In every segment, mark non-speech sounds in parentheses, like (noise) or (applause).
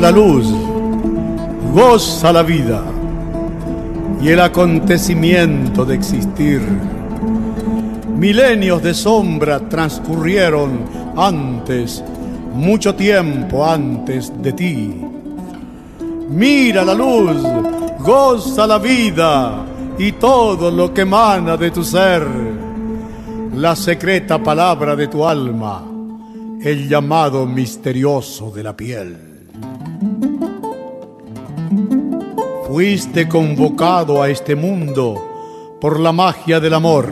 La luz, goza la vida y el acontecimiento de existir. Milenios de sombra transcurrieron antes, mucho tiempo antes de ti. Mira la luz, goza la vida y todo lo que emana de tu ser. La secreta palabra de tu alma, el llamado misterioso de la piel. Fuiste convocado a este mundo por la magia del amor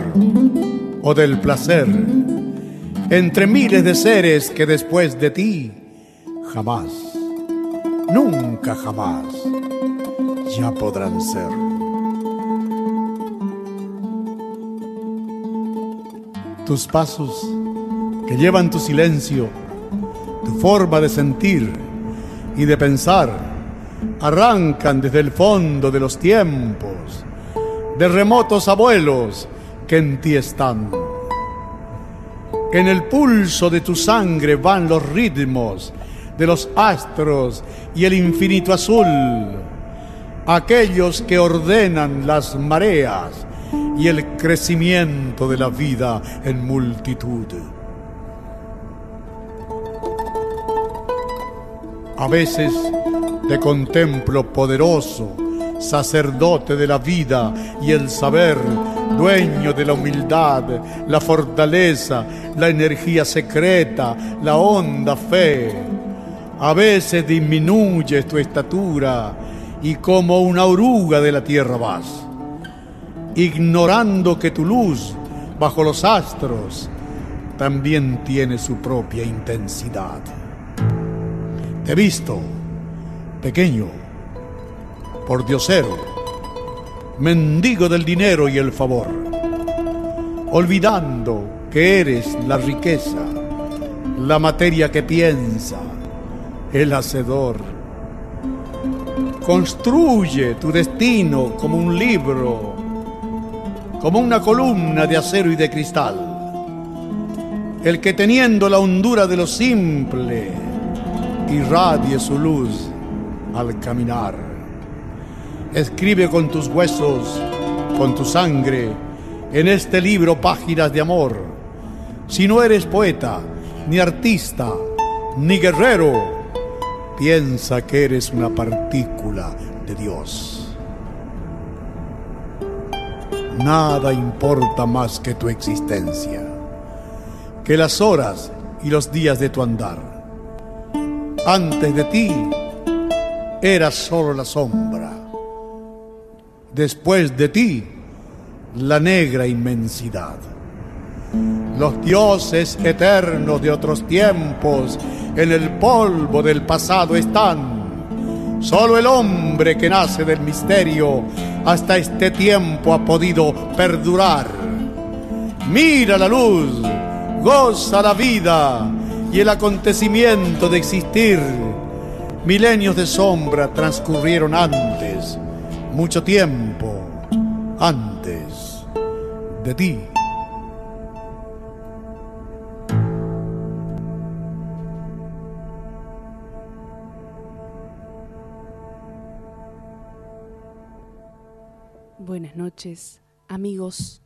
o del placer, entre miles de seres que después de ti jamás, nunca jamás, ya podrán ser. Tus pasos que llevan tu silencio, tu forma de sentir y de pensar, arrancan desde el fondo de los tiempos, de remotos abuelos que en ti están. En el pulso de tu sangre van los ritmos de los astros y el infinito azul, aquellos que ordenan las mareas y el crecimiento de la vida en multitud. A veces te contemplo poderoso, sacerdote de la vida y el saber, dueño de la humildad, la fortaleza, la energía secreta, la honda fe. A veces disminuyes tu estatura y como una oruga de la tierra vas, ignorando que tu luz bajo los astros también tiene su propia intensidad. Te he visto pequeño, por diosero, mendigo del dinero y el favor, olvidando que eres la riqueza, la materia que piensa, el hacedor. Construye tu destino como un libro, como una columna de acero y de cristal. El que teniendo la hondura de lo simple, irradie su luz al caminar. Escribe con tus huesos, con tu sangre, en este libro páginas de amor. Si no eres poeta, ni artista, ni guerrero, piensa que eres una partícula de Dios. Nada importa más que tu existencia, que las horas y los días de tu andar. Antes de ti era solo la sombra. Después de ti, la negra inmensidad. Los dioses eternos de otros tiempos en el polvo del pasado están. Solo el hombre que nace del misterio hasta este tiempo ha podido perdurar. Mira la luz, goza la vida y el acontecimiento de existir Milenios de sombra transcurrieron antes, mucho tiempo antes de ti. Buenas noches, amigos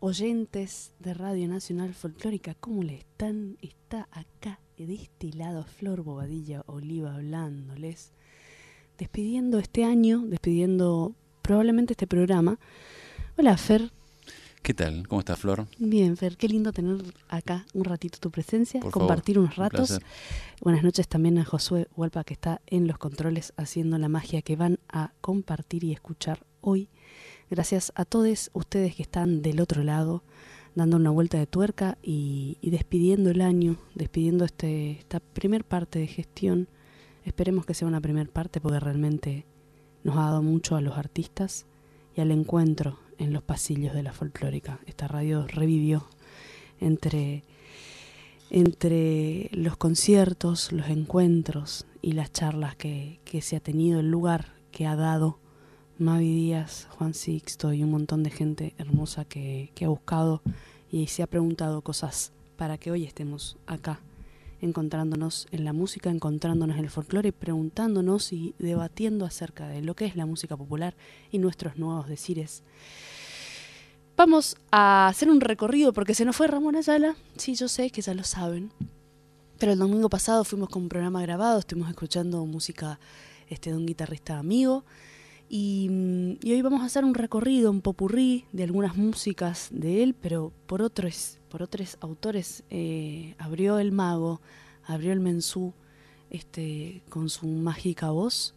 oyentes de Radio Nacional Folclórica. ¿Cómo le están? Está acá de este lado Flor Bobadilla Oliva hablándoles, despidiendo este año, despidiendo probablemente este programa. Hola Fer. ¿Qué tal? ¿Cómo estás, Flor? Bien, Fer, qué lindo tener acá un ratito tu presencia, compartir unos ratos. Buenas noches también a Josué Hualpa que está en los controles haciendo la magia que van a compartir y escuchar hoy. Gracias a todos ustedes que están del otro lado, dando una vuelta de tuerca y, despidiendo el año, despidiendo este, esta primer parte de gestión. Esperemos que sea una primer parte porque realmente nos ha dado mucho a los artistas y al encuentro en los pasillos de la folclórica. Esta radio revivió entre, entre los conciertos, los encuentros y las charlas que, se ha tenido, el lugar que ha dado Mavi Díaz, Juan Sixto y un montón de gente hermosa que, ha buscado y se ha preguntado cosas para que hoy estemos acá encontrándonos en la música, encontrándonos en el folclore preguntándonos y debatiendo acerca de lo que es la música popular y nuestros nuevos decires. Vamos a hacer un recorrido porque se nos fue Ramón Ayala. Sí, yo sé que ya lo saben. Pero el domingo pasado fuimos con un programa grabado, estuvimos escuchando música este, de un guitarrista amigo. Y, mm, y, hoy vamos a hacer un recorrido, un popurrí de algunas músicas de él, pero por otros, por otros autores. Eh, abrió el mago, abrió el mensú este, con su mágica voz,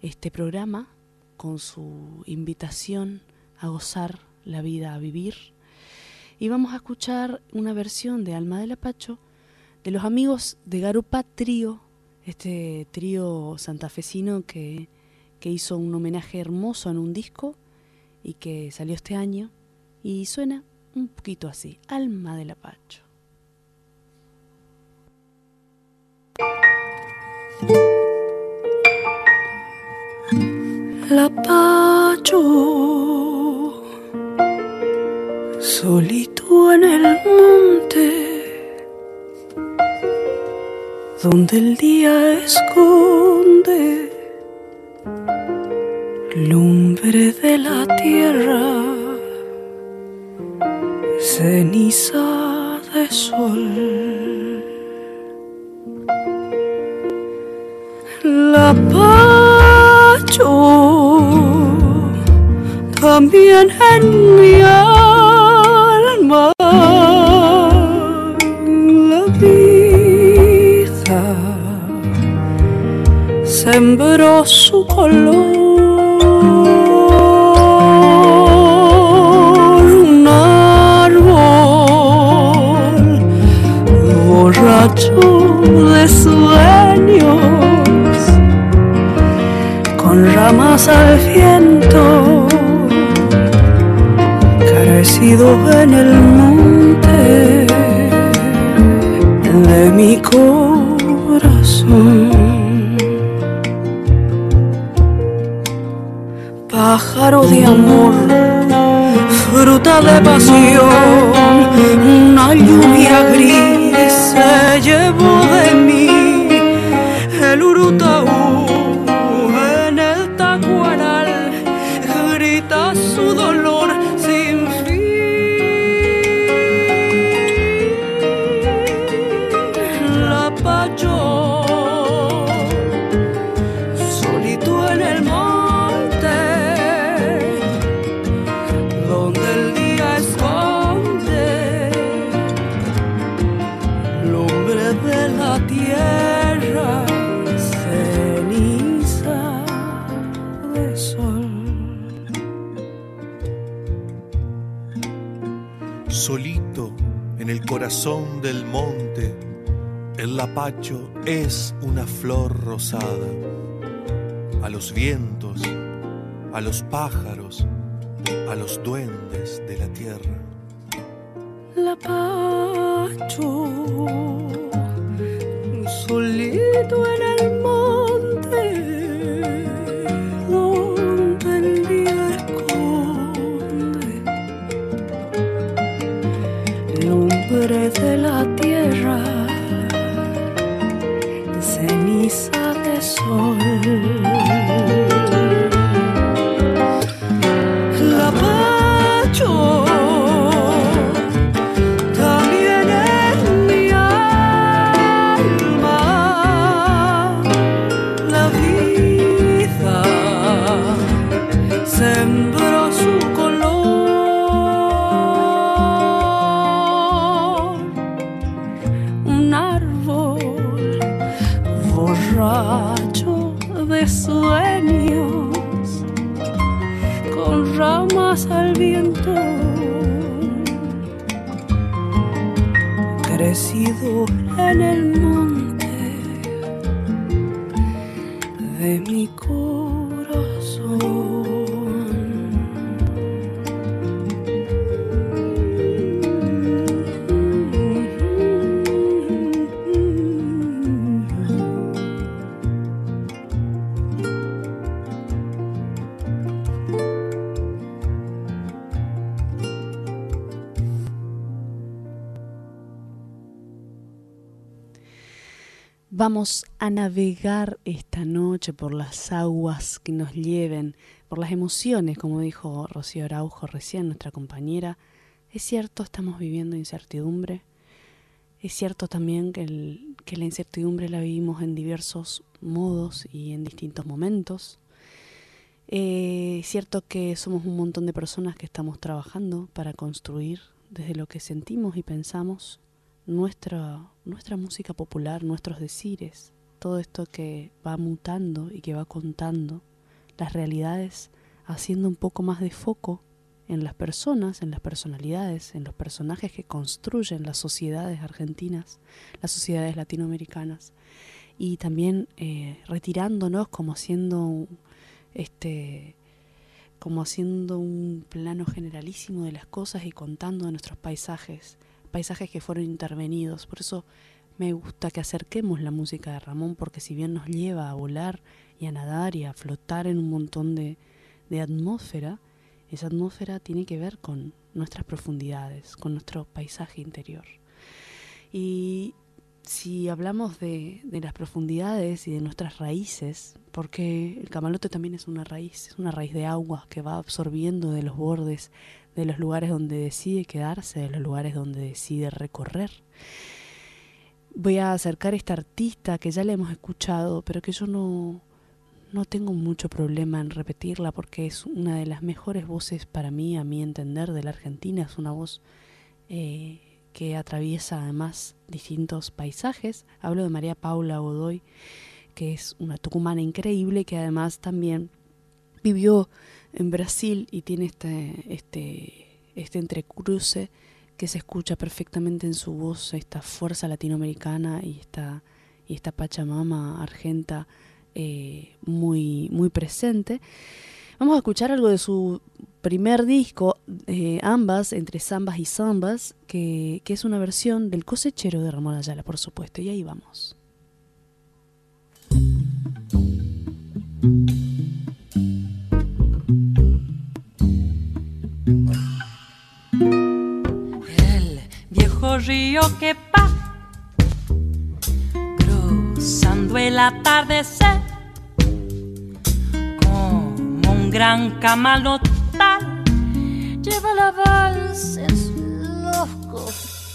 este programa, con su invitación a gozar la vida a vivir. Y vamos a escuchar una versión de Alma del Apacho de los amigos de Garupa Trío, este trío santafesino que, que hizo un homenaje hermoso en un disco y que salió este año y suena un poquito así, Alma del Apacho. La Pacho solito en el monte, donde el día esconde lumbre de la tierra, ceniza de sol. La pacho también en mi la vida sembró su color. De sueños con ramas al viento en el monte de mi corazón. Pájaro de amor, fruta de pasión, una lluvia gris se llevó corazón del monte, el lapacho es una flor rosada. A los vientos, a los pájaros, a los duendes de la tierra. Lapacho, solito en el Vamos a navegar esta noche por las aguas que nos lleven, por las emociones, como dijo Rocío Araujo recién, nuestra compañera. Es cierto, estamos viviendo incertidumbre. Es cierto también que, la incertidumbre la vivimos en diversos modos y en distintos momentos. Eh, es cierto que somos un montón de personas que estamos trabajando para construir desde lo que sentimos y pensamos nuestra, nuestra música popular, nuestros decires, todo esto que va mutando y que va contando las realidades, haciendo un poco más de foco en las personas, en las personalidades, en los personajes que construyen las sociedades argentinas, las sociedades latinoamericanas, y también eh, retirándonos como haciendo este como haciendo un plano generalísimo de las cosas y contando de nuestros paisajes, paisajes que fueron intervenidos. Por eso me gusta que acerquemos la música de Ramón, porque si bien nos lleva a volar y a nadar y a flotar en un montón de, de atmósfera, esa atmósfera tiene que ver con nuestras profundidades, con nuestro paisaje interior. Y si hablamos de, de, las profundidades y de nuestras raíces, porque el camalote también es una raíz, es una raíz de agua que va absorbiendo de los bordes de los lugares donde decide quedarse, de los lugares donde decide recorrer. Voy a acercar esta artista que ya le hemos escuchado, pero que yo no, no tengo mucho problema en repetirla porque es una de las mejores voces para mí, a mi entender, de la Argentina. Es una voz eh, que atraviesa además distintos paisajes. Hablo de María Paula Godoy, que es una tucumana increíble que además también vivió en Brasil y tiene este, este, este entrecruce que se escucha perfectamente en su voz, esta fuerza latinoamericana y esta, y esta Pachamama argenta eh, muy, muy presente. Vamos a escuchar algo de su primer disco, eh, ambas, entre zambas y zambas, que, que es una versión del cosechero de Ramón Ayala, por supuesto, y ahí vamos. Río que va cruzando el atardecer como un gran camalotal. Lleva la valsa en su loco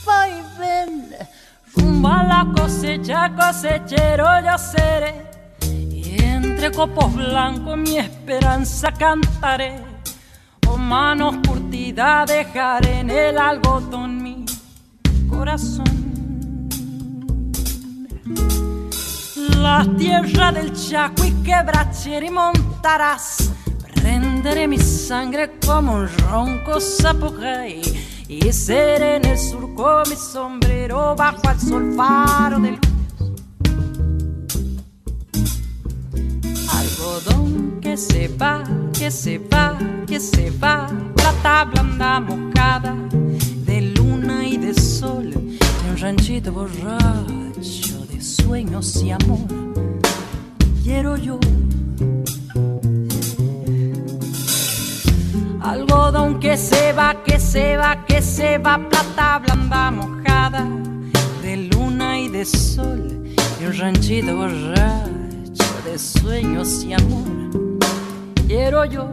vaivén rumbo a la cosecha cosechero ya seré. Y entre copos blancos mi esperanza cantaré. O manos curtidas dejaré en el algodón La tierra del Chaco y quebrachera y montarás. Prenderé mi sangre como un ronco zapogai y seré en el surco mi sombrero bajo el sol faro del algodón que se va, que se va, que se va, plata blanda mojada sol un ranchito borracho de sueños y amor. Quiero yo algodón que se va, que se va, que se va, plata blanda mojada de luna y de sol y un ranchito borracho de sueños y amor. Quiero yo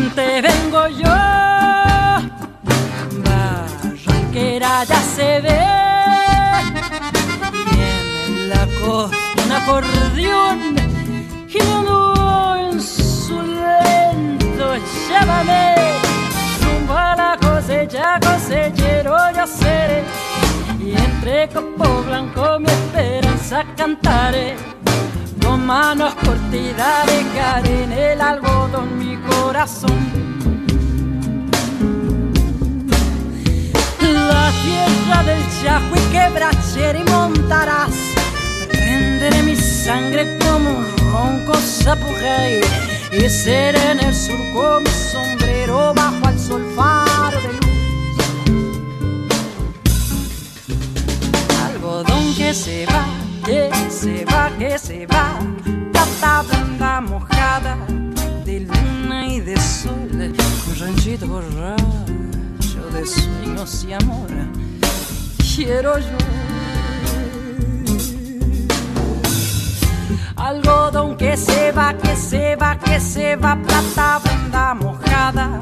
te vengo yo, barranquera ya se ve, y en la costa un acordeón, girando en su lento, llévame, rumbo a la cosecha, cosechero ya seré, y entre copo blanco mi para cantar manos cortitas dejaré en el algodón mi corazón. La tierra del Chajo y quebrachera y montarás. Renderé mi sangre como un ronco sapujey y seré en el surco mi sombrero bajo el sol faro de luz. Algodón que se va que se va, que se va, plata blanda mojada de luna y de sol, un ranchito borracho de sueños y amor, quiero yo. Algodón que se va, que se va, que se va, plata blanda mojada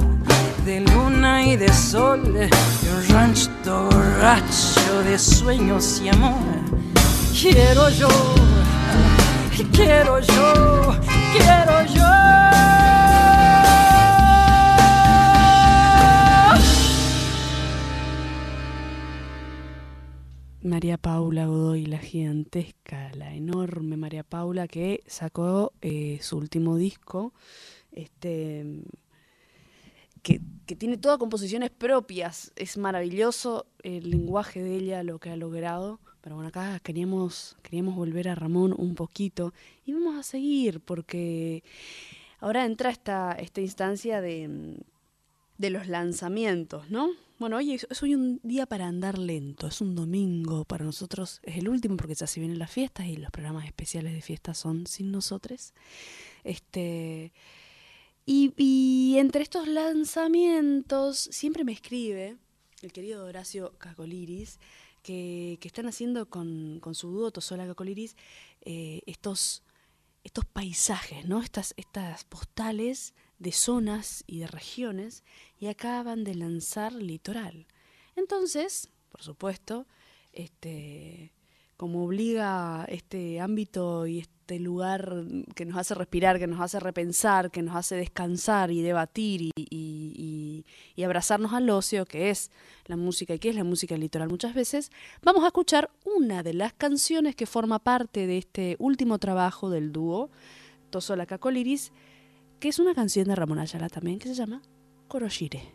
de luna y de sol, y un ranchito borracho de sueños y amor quiero yo, quiero yo, quiero yo. María Paula Godoy, la gigantesca, la enorme María Paula que sacó eh, su último disco, este, que, que, tiene todas composiciones propias, es maravilloso el lenguaje de ella, lo que ha logrado. Pero bueno, acá queríamos, queríamos volver a Ramón un poquito y vamos a seguir porque ahora entra esta, esta instancia de, de los lanzamientos, ¿no? Bueno, hoy es, hoy un día para andar lento, es un domingo para nosotros, es el último porque ya se vienen las fiestas y los programas especiales de fiestas son sin nosotros. Este, y, y entre estos lanzamientos siempre me escribe el querido Horacio Cacoliris, que, están haciendo con, su dúo Tosola Cacoliris eh, estos, estos paisajes, ¿no? Estas, estas postales de zonas y de regiones y acaban de lanzar Litoral. Entonces, por supuesto, este, como obliga este ámbito y este lugar que nos hace respirar, que nos hace repensar, que nos hace descansar y debatir y, abrazarnos al ocio, que es la música y que es la música litoral muchas veces, vamos a escuchar una de las canciones que forma parte de este último trabajo del dúo Tosola Cacoliris, que es una canción de Ramón Ayala también, que se llama Koroshire.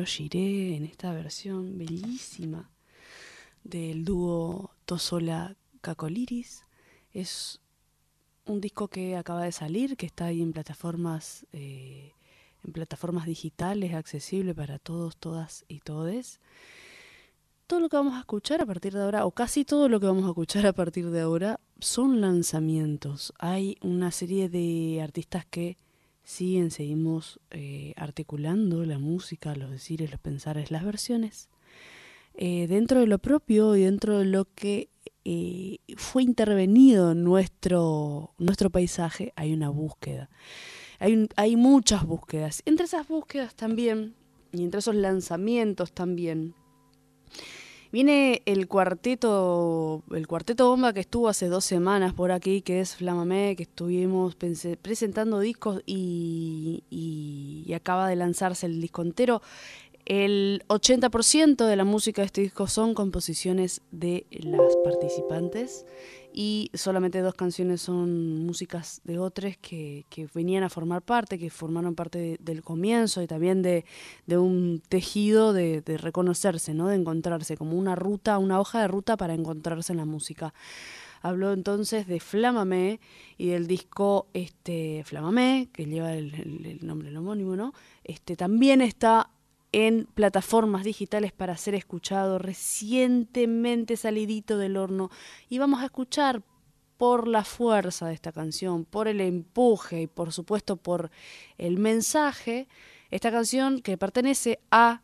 Shire en esta versión bellísima del dúo Tosola Cacoliris. Es un disco que acaba de salir, que está ahí en plataformas, eh, en plataformas digitales, accesible para todos, todas y todes. Todo lo que vamos a escuchar a partir de ahora, o casi todo lo que vamos a escuchar a partir de ahora, son lanzamientos. Hay una serie de artistas que siguen, seguimos eh, articulando la música, los decires, los pensares, las versiones. Eh, dentro de lo propio y dentro de lo que eh, fue intervenido en nuestro, nuestro paisaje, hay una búsqueda. Hay, hay muchas búsquedas. Entre esas búsquedas también, y entre esos lanzamientos también, Viene el cuarteto, el cuarteto bomba que estuvo hace dos semanas por aquí, que es Flamamé, que estuvimos presentando discos y, y, acaba de lanzarse el disco entero. El 80% de la música de este disco son composiciones de las participantes y solamente dos canciones son músicas de otros que, venían a formar parte, que formaron parte del comienzo y también de, un tejido de, reconocerse, ¿no? de encontrarse, como una ruta, una hoja de ruta para encontrarse en la música. Habló entonces de Flamamé y del disco este, Flamamé, que lleva el, el, nombre homónimo, ¿no? Este, también está en plataformas digitales para ser escuchado, recientemente salidito del horno. Y vamos a escuchar por la fuerza de esta canción, por el empuje y por supuesto por el mensaje, esta canción que pertenece a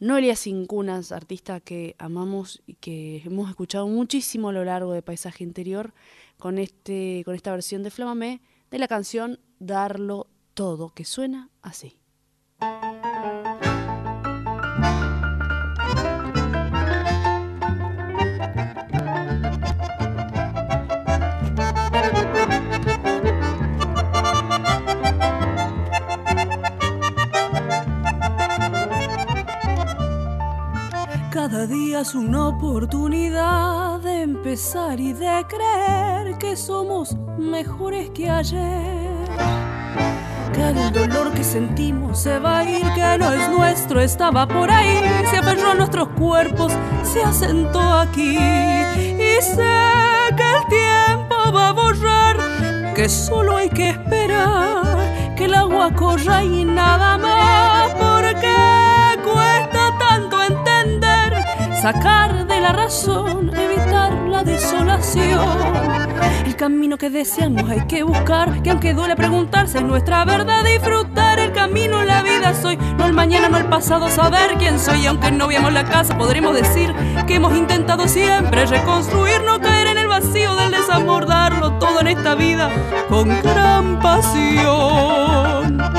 Noelia Cincunas, artista que amamos y que hemos escuchado muchísimo a lo largo de Paisaje Interior, con, este, con esta versión de Flamamé de la canción Darlo Todo, que suena así. Cada es una oportunidad de empezar y de creer que somos mejores que ayer. Que el dolor que sentimos se va a ir, que no es nuestro, estaba por ahí, se aferró a nuestros cuerpos, se asentó aquí. Y sé que el tiempo va a borrar, que solo hay que esperar, que el agua corra y nada más, porque sacar de la razón, evitar la desolación. El camino que deseamos hay que buscar, que aunque duele preguntarse nuestra verdad, disfrutar el camino, la vida soy, no el mañana, no el pasado, saber quién soy. Y aunque no veamos la casa, podremos decir que hemos intentado siempre reconstruir, no caer en el vacío del desamor, darlo todo en esta vida con gran pasión.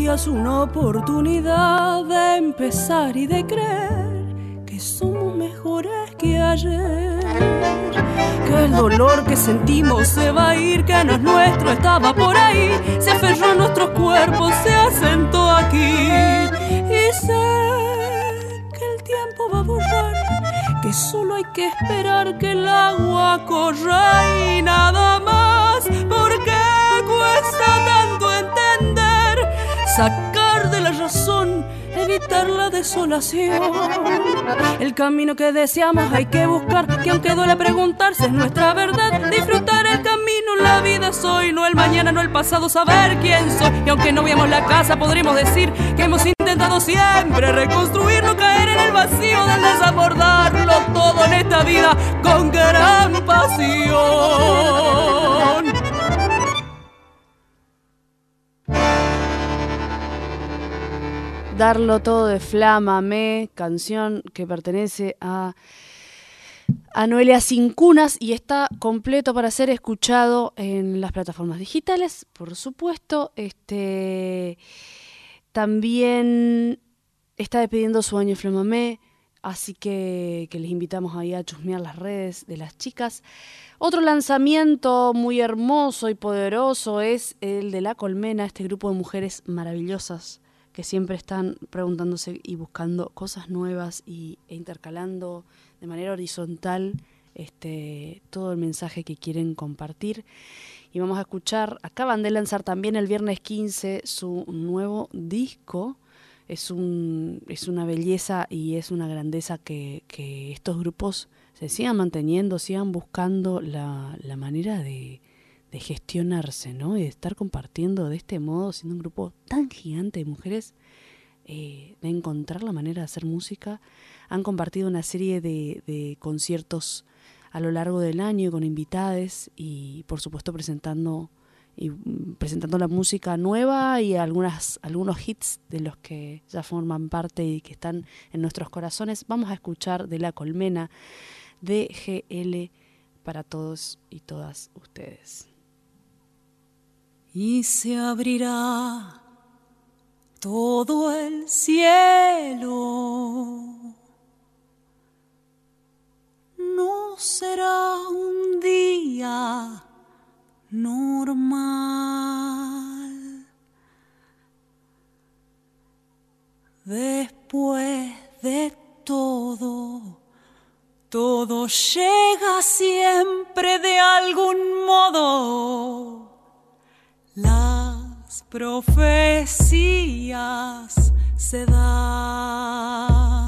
Día es una oportunidad de empezar y de creer que somos mejores que ayer. Que el dolor que sentimos se va a ir, que no es nuestro, estaba por ahí, se aferró a nuestros cuerpos, se asentó aquí. Y sé que el tiempo va a borrar, que solo hay que esperar que el agua corra y nada más, sacar de la razón, evitar la desolación. El camino que deseamos hay que buscar, que aunque duele preguntarse es nuestra verdad. Disfrutar el camino, la vida soy, no el mañana, no el pasado, saber quién soy. Y aunque no veamos la casa, podremos decir que hemos intentado siempre reconstruir, no caer en el vacío del desabordarlo todo en esta vida con gran pasión. Darlo todo de Flámame, canción que pertenece a, a Noelia Cunas y está completo para ser escuchado en las plataformas digitales, por supuesto. Este, también está despidiendo su año Flamamé, así que, que les invitamos ahí a chusmear las redes de las chicas. Otro lanzamiento muy hermoso y poderoso es el de La Colmena, este grupo de mujeres maravillosas que siempre están preguntándose y buscando cosas nuevas y, e intercalando de manera horizontal este, todo el mensaje que quieren compartir. Y vamos a escuchar, acaban de lanzar también el viernes 15 su nuevo disco. Es, un, es una belleza y es una grandeza que, que estos grupos se sigan manteniendo, sigan buscando la, la manera de, de gestionarse, ¿no? Y de estar compartiendo de este modo, siendo un grupo tan gigante de mujeres, eh, de encontrar la manera de hacer música. Han compartido una serie de, conciertos a lo largo del año con invitades y por supuesto presentando y mm, presentando la música nueva y algunas algunos hits de los que ya forman parte y que están en nuestros corazones. Vamos a escuchar de La Colmena de GL para todos y todas ustedes. Y se abrirá todo el cielo no será un día normal. Después de todo, todo llega siempre de algún modo. Las profecías se dan.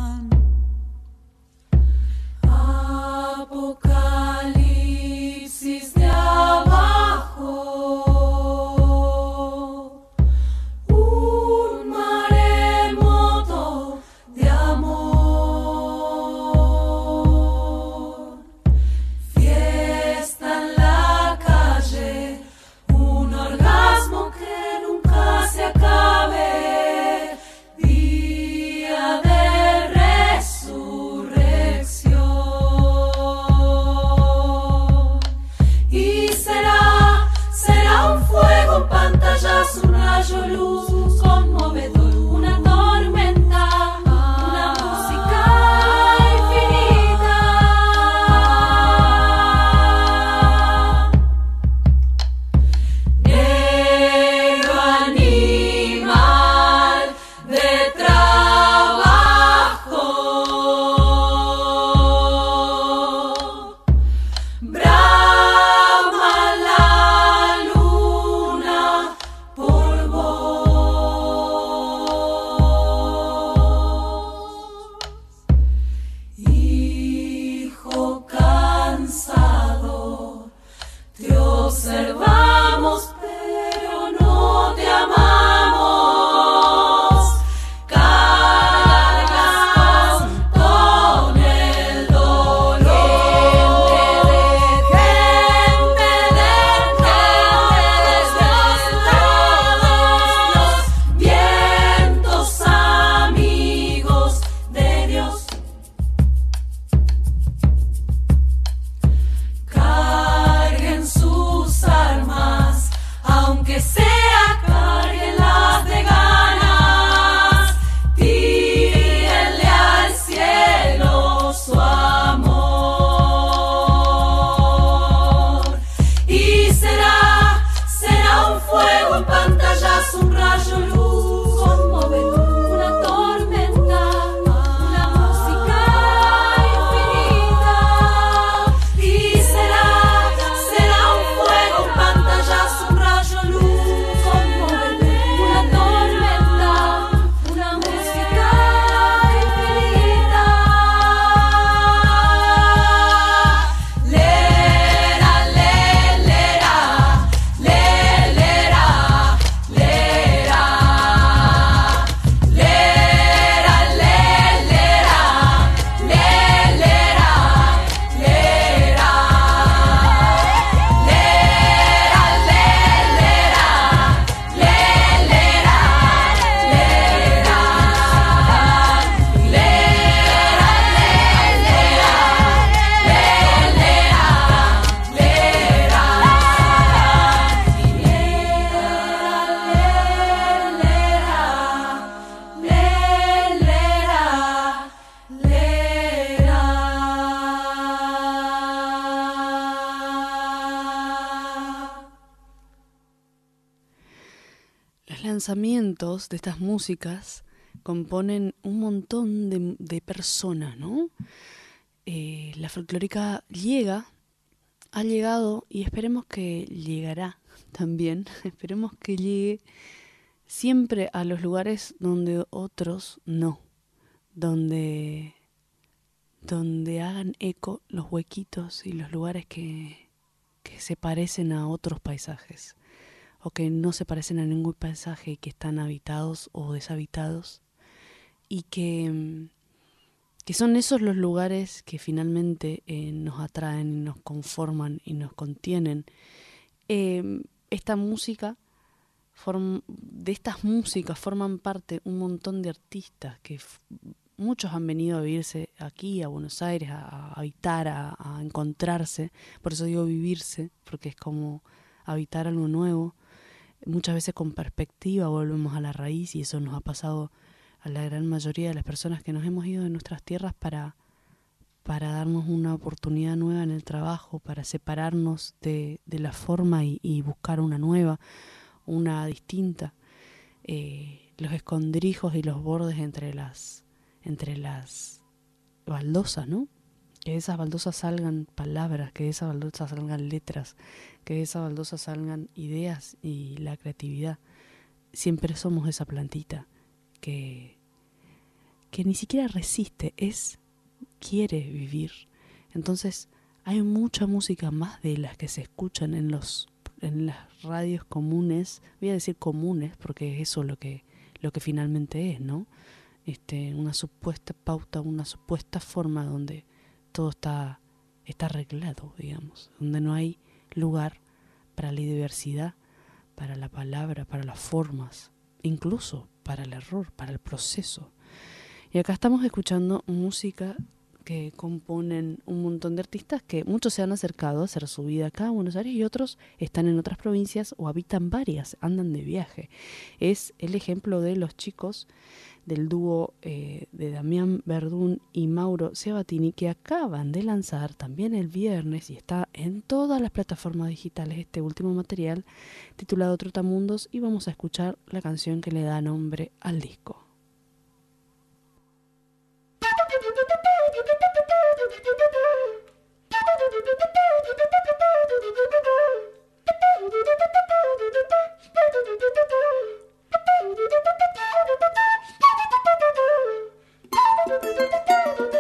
que sea. De estas músicas componen un montón de, personas, ¿no? Eh, la folclórica llega, ha llegado y esperemos que llegará también, (laughs) esperemos que llegue siempre a los lugares donde otros no, donde, donde hagan eco los huequitos y los lugares que, que se parecen a otros paisajes o que no se parecen a ningún paisaje y que están habitados o deshabitados y que, mm, que son esos los lugares que finalmente eh, nos atraen y nos conforman y nos contienen. Em, esta música, de estas músicas forman parte un montón de artistas que muchos han venido a vivirse aquí, a Buenos Aires, a, habitar, a, a, encontrarse. Por eso digo vivirse, porque es como habitar algo nuevo. Muchas veces con perspectiva volvemos a la raíz y eso nos ha pasado a la gran mayoría de las personas que nos hemos ido de nuestras tierras para, para darnos una oportunidad nueva en el trabajo, para separarnos de, de la forma y, buscar una nueva, una distinta. Eh, los escondrijos y los bordes entre las, entre las baldosas, ¿no? Que de esas baldosas salgan palabras, que de esas baldosas salgan letras, que de esas baldosas salgan ideas y la creatividad. Siempre somos esa plantita que, que ni siquiera resiste, es quiere vivir. Entonces hay mucha música más de las que se escuchan en los en las radios comunes, voy a decir comunes porque es eso lo que lo que finalmente es, ¿no? Este, una supuesta pauta, una supuesta forma donde todo está está arreglado, digamos, donde no hay lugar para la diversidad, para la palabra, para las formas, incluso para el error, para el proceso. Y acá estamos escuchando música que componen un montón de artistas que muchos se han acercado a hacer su vida acá a Buenos Aires y otros están en otras provincias o habitan varias, andan de viaje. Es el ejemplo de los chicos del dúo eh, de Damián Verdún y Mauro Sebatini que acaban de lanzar también el viernes y está en todas las plataformas digitales este último material titulado Trotamundos y vamos a escuchar la canción que le da nombre al disco. (laughs) Thank you.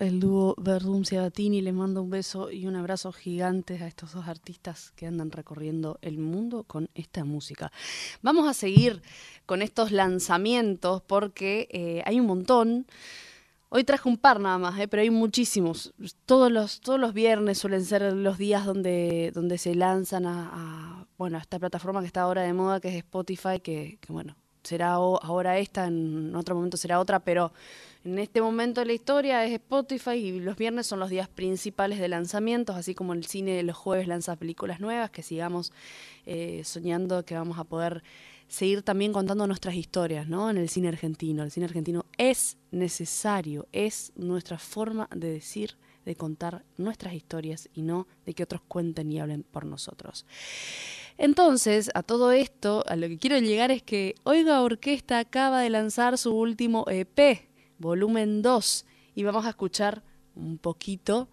El dúo Verdum Ciabatini. Les mando un beso y un abrazo gigante a estos dos artistas que andan recorriendo el mundo con esta música. Vamos a seguir con estos lanzamientos porque eh, hay un montón. Hoy traje un par nada más, eh, pero hay muchísimos. Todos los, todos los viernes suelen ser los días donde, donde se lanzan a, bueno, a esta plataforma que está ahora de moda, que es Spotify, que, que bueno, será ahora esta, en otro momento será otra, pero en este momento de la historia es Spotify y los viernes son los días principales de lanzamientos, así como el cine los jueves lanza películas nuevas, que sigamos eh, soñando que vamos a poder seguir también contando nuestras historias ¿no? en el cine argentino. El cine argentino es necesario, es nuestra forma de decir, de contar nuestras historias y no de que otros cuenten y hablen por nosotros. Entonces, a todo esto, a lo que quiero llegar es que Oiga Orquesta acaba de lanzar su último EP, volumen 2, y vamos a escuchar un poquito,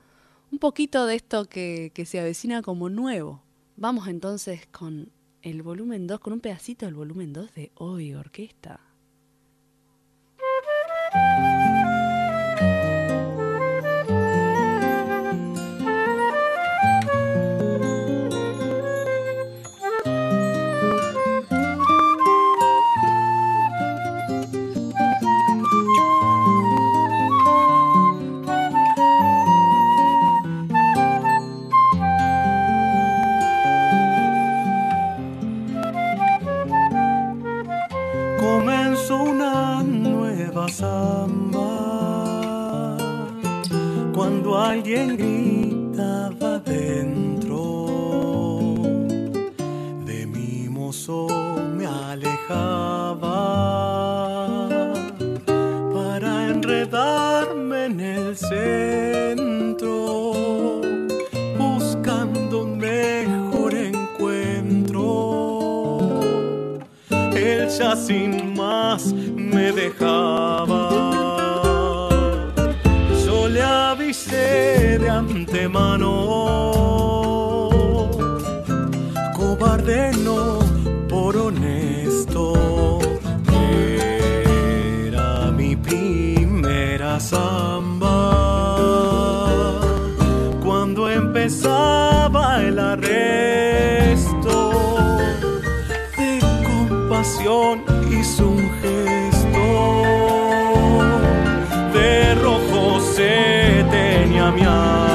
un poquito de esto que, que se avecina como nuevo. Vamos entonces con el volumen 2, con un pedacito del volumen 2 de Oiga Orquesta. Cuando alguien gritaba dentro de mi mozo me alejaba para enredarme en el centro buscando un mejor encuentro él ya sin más me dejaba. Compasión hizo un gesto. De rojo se tenía mi alma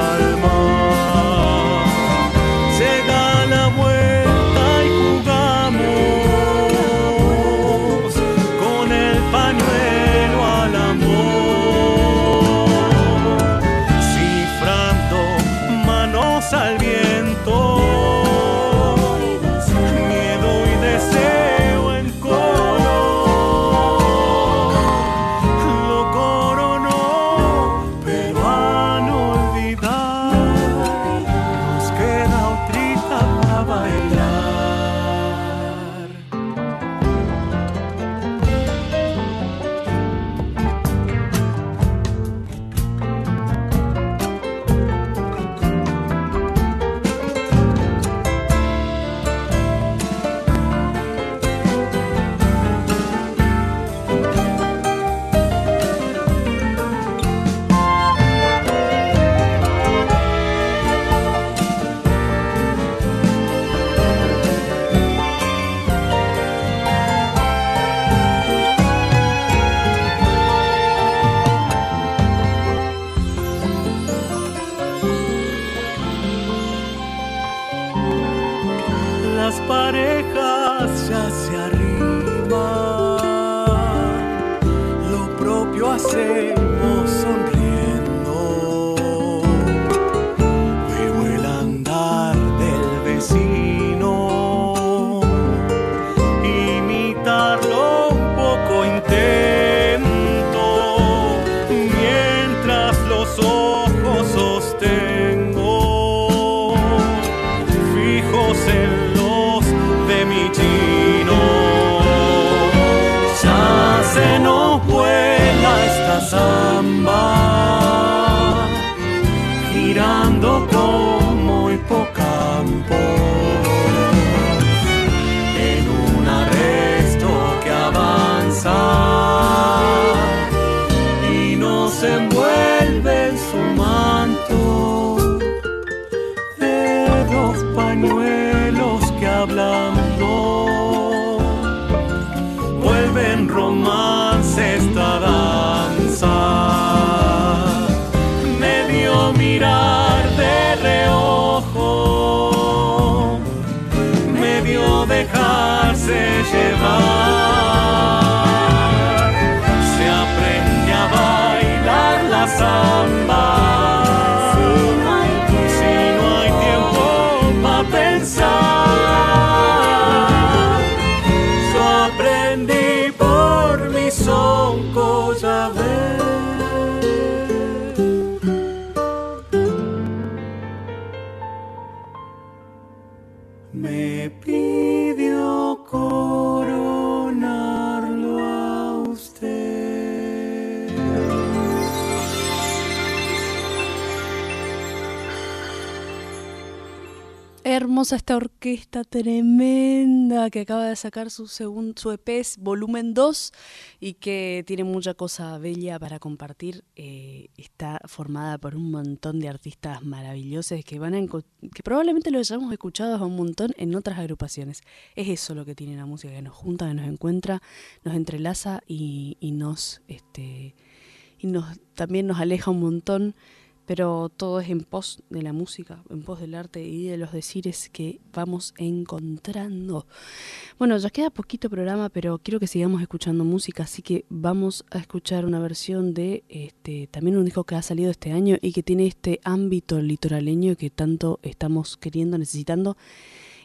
sentiment. Hermosa esta orquesta tremenda que acaba de sacar su segundo su EP volumen 2 y que tiene mucha cosa bella para compartir. Eh, está formada por un montón de artistas maravillosos que van a que probablemente lo hayamos escuchado a un montón en otras agrupaciones. Es eso lo que tiene la música, que nos junta, que nos encuentra, nos entrelaza y, y nos este y nos también nos aleja un montón pero todo es en pos de la música, en pos del arte y de los decires que vamos encontrando. Bueno, ya queda poquito programa, pero quiero que sigamos escuchando música, así que vamos a escuchar una versión de este también un disco que ha salido este año y que tiene este ámbito litoraleño que tanto estamos queriendo, necesitando.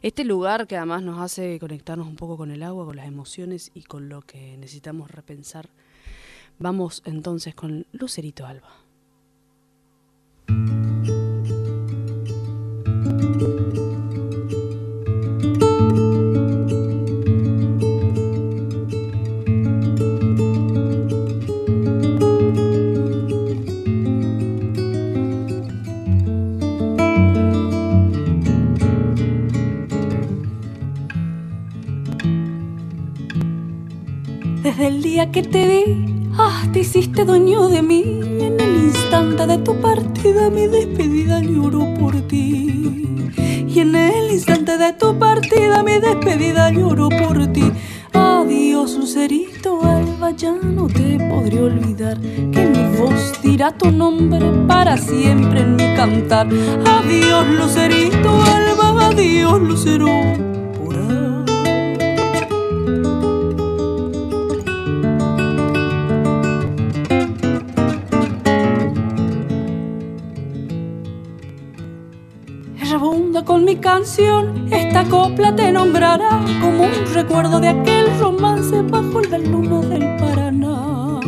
Este lugar que además nos hace conectarnos un poco con el agua, con las emociones y con lo que necesitamos repensar. Vamos entonces con Lucerito Alba. Día que te vi, ah, te hiciste dueño de mí. En el instante de tu partida, mi despedida lloro por ti. Y en el instante de tu partida, mi despedida lloro por ti. Adiós, lucerito alba, ya no te podré olvidar. Que mi voz dirá tu nombre para siempre en mi cantar. Adiós, lucerito alba, adiós, lucero. Esta copla te nombrará como un recuerdo de aquel romance bajo la luna del Paraná.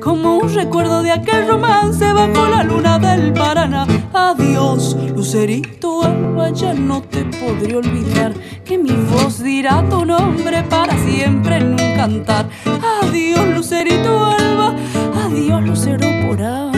Como un recuerdo de aquel romance bajo la luna del Paraná. Adiós, lucerito alba, ya no te podré olvidar. Que mi voz dirá tu nombre para siempre en un cantar. Adiós, lucerito alba, adiós, lucero por.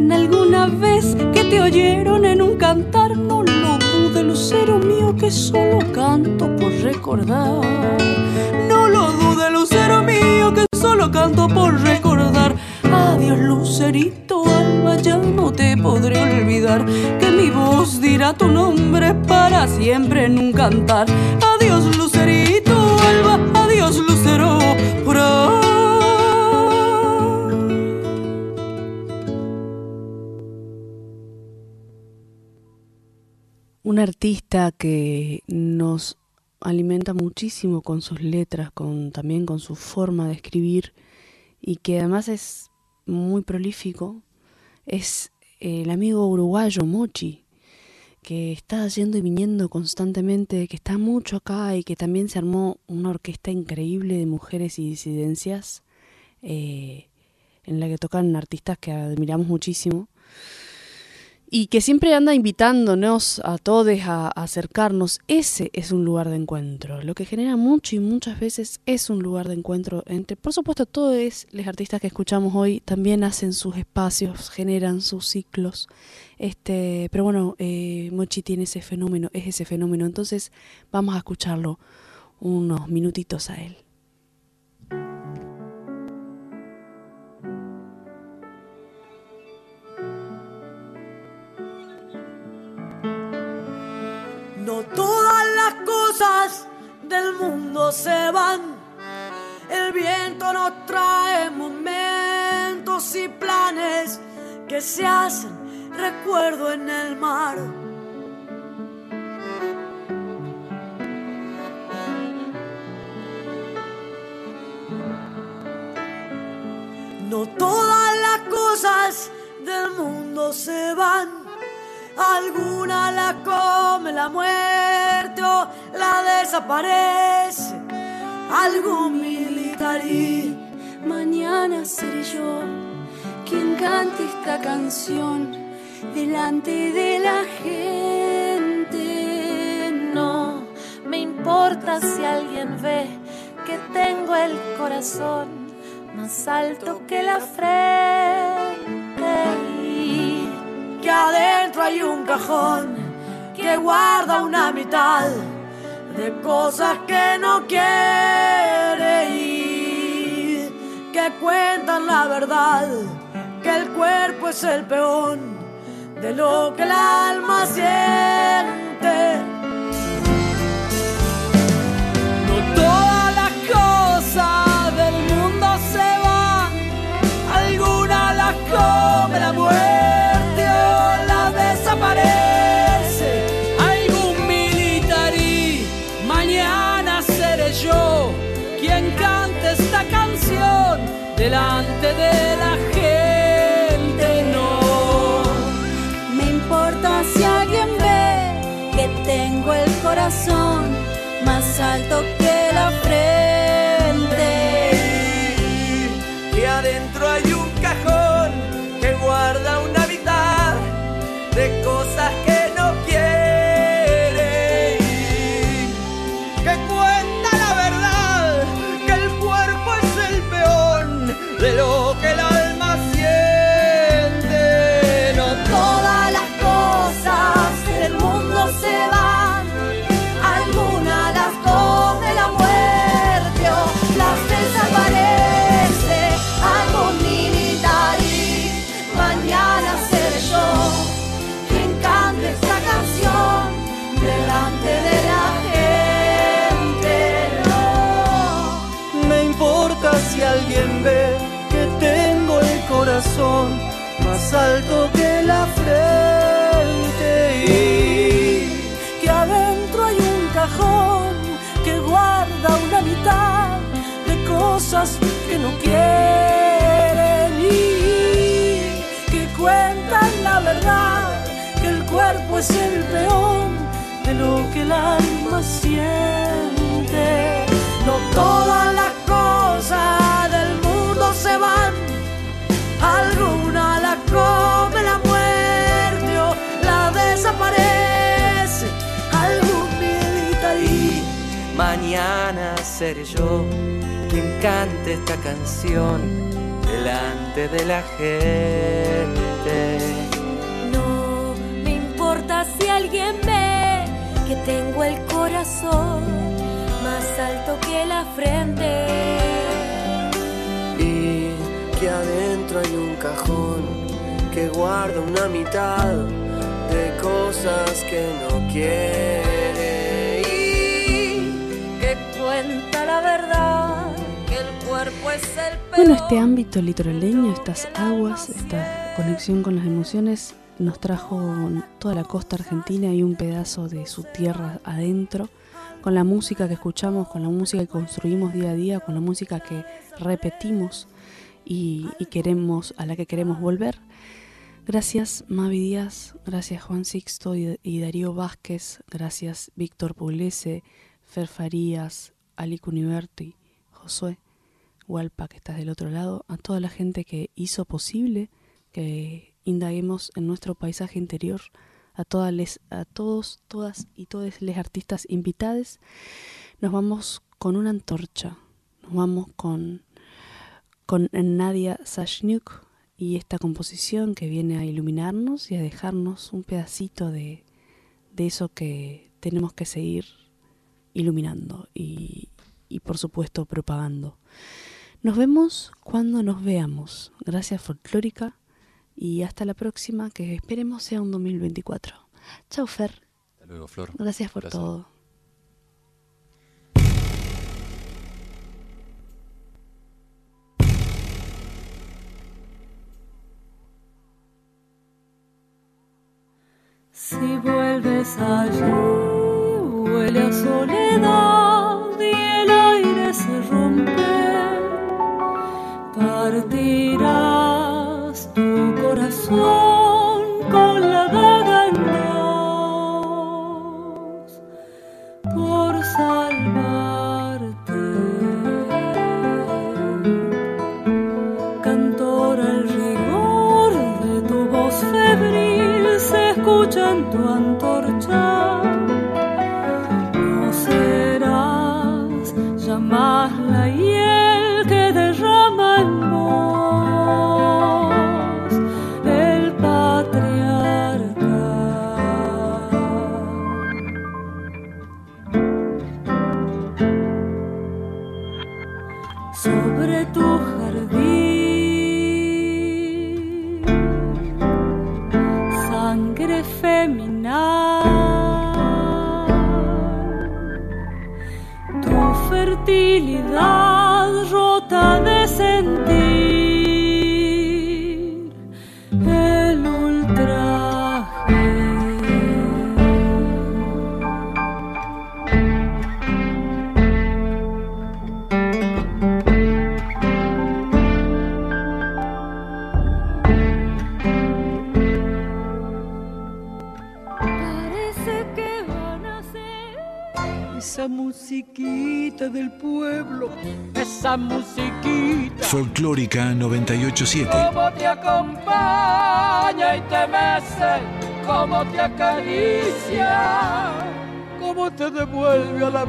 Dicen alguna vez que te oyeron en un cantar, no lo dude, lucero mío, que solo canto por recordar. No lo dude, lucero mío, que solo canto por recordar. Adiós, lucerito alba, ya no te podré olvidar. Que mi voz dirá tu nombre para siempre en un cantar. Adiós, lucerito un artista que nos alimenta muchísimo con sus letras, con también con su forma de escribir y que además es muy prolífico, es el amigo uruguayo Mochi, que está yendo y viniendo constantemente, que está mucho acá y que también se armó una orquesta increíble de mujeres y disidencias eh, en la que tocan artistas que admiramos muchísimo y que siempre anda invitándonos a todos a, acercarnos, ese es un lugar de encuentro. Lo que genera mucho y muchas veces es un lugar de encuentro entre, por supuesto, todos los artistas que escuchamos hoy también hacen sus espacios, generan sus ciclos. Este, pero bueno, eh, Mochi tiene ese fenómeno, es ese fenómeno. Entonces vamos a escucharlo unos minutitos a él. No todas las cosas del mundo se van. El viento nos trae momentos y planes que se hacen recuerdo en el mar. No todas las cosas del mundo se van alguna la come la muerte o la desaparece. Algún militarí. Mañana seré yo quien cante esta canción delante de la gente. No me importa si alguien ve que tengo el corazón más alto que la frente que adentro hay un cajón que guarda una mitad de cosas que no quiere ir, que cuentan la verdad, que el cuerpo es el peón de lo que el alma siente. Delante de la gente. No me importa si alguien ve que tengo el corazón más alto que cosas que no quieren y que cuentan la verdad cuerpo es el peón de lo que el alma siente. No todas las cosas del mundo se van, alguna la come la muerte o la desaparece, algún militarí. Mañana seré yo quien cante esta canción delante de la gente si alguien ve que tengo el corazón más alto que la frente. Y que adentro hay un cajón que guarda una mitad de cosas que no quiere. Y que cuenta la verdad, Bueno, este ámbito litoraleño, estas aguas, esta conexión con las emociones nos trajo toda la costa argentina y un pedazo de su tierra adentro, con la música que escuchamos, con la música que construimos día a día, con la música que repetimos y, queremos, a la que queremos volver. Gracias Mavi Díaz, gracias Juan Sixto y, Darío Vázquez, gracias Víctor Puglese, Fer Farías, Ali Cuniverti, Josué, Hualpa que estás del otro lado, a toda la gente que hizo posible que indaguemos en nuestro paisaje interior a, todas les, a todos, todas y todos los artistas invitados. Nos vamos con una antorcha, nos vamos con, con Nadia Sashnuk y esta composición que viene a iluminarnos y a dejarnos un pedacito de, de eso que tenemos que seguir iluminando y, y por supuesto propagando. Nos vemos cuando nos veamos. Gracias folclórica y hasta la próxima, que esperemos sea un 2024. Chau, Fer. Hasta luego, Flor. Gracias por todo. Si vuelves allí, huele a soledad Partirás tu corazón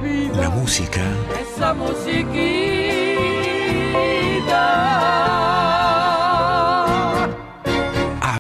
la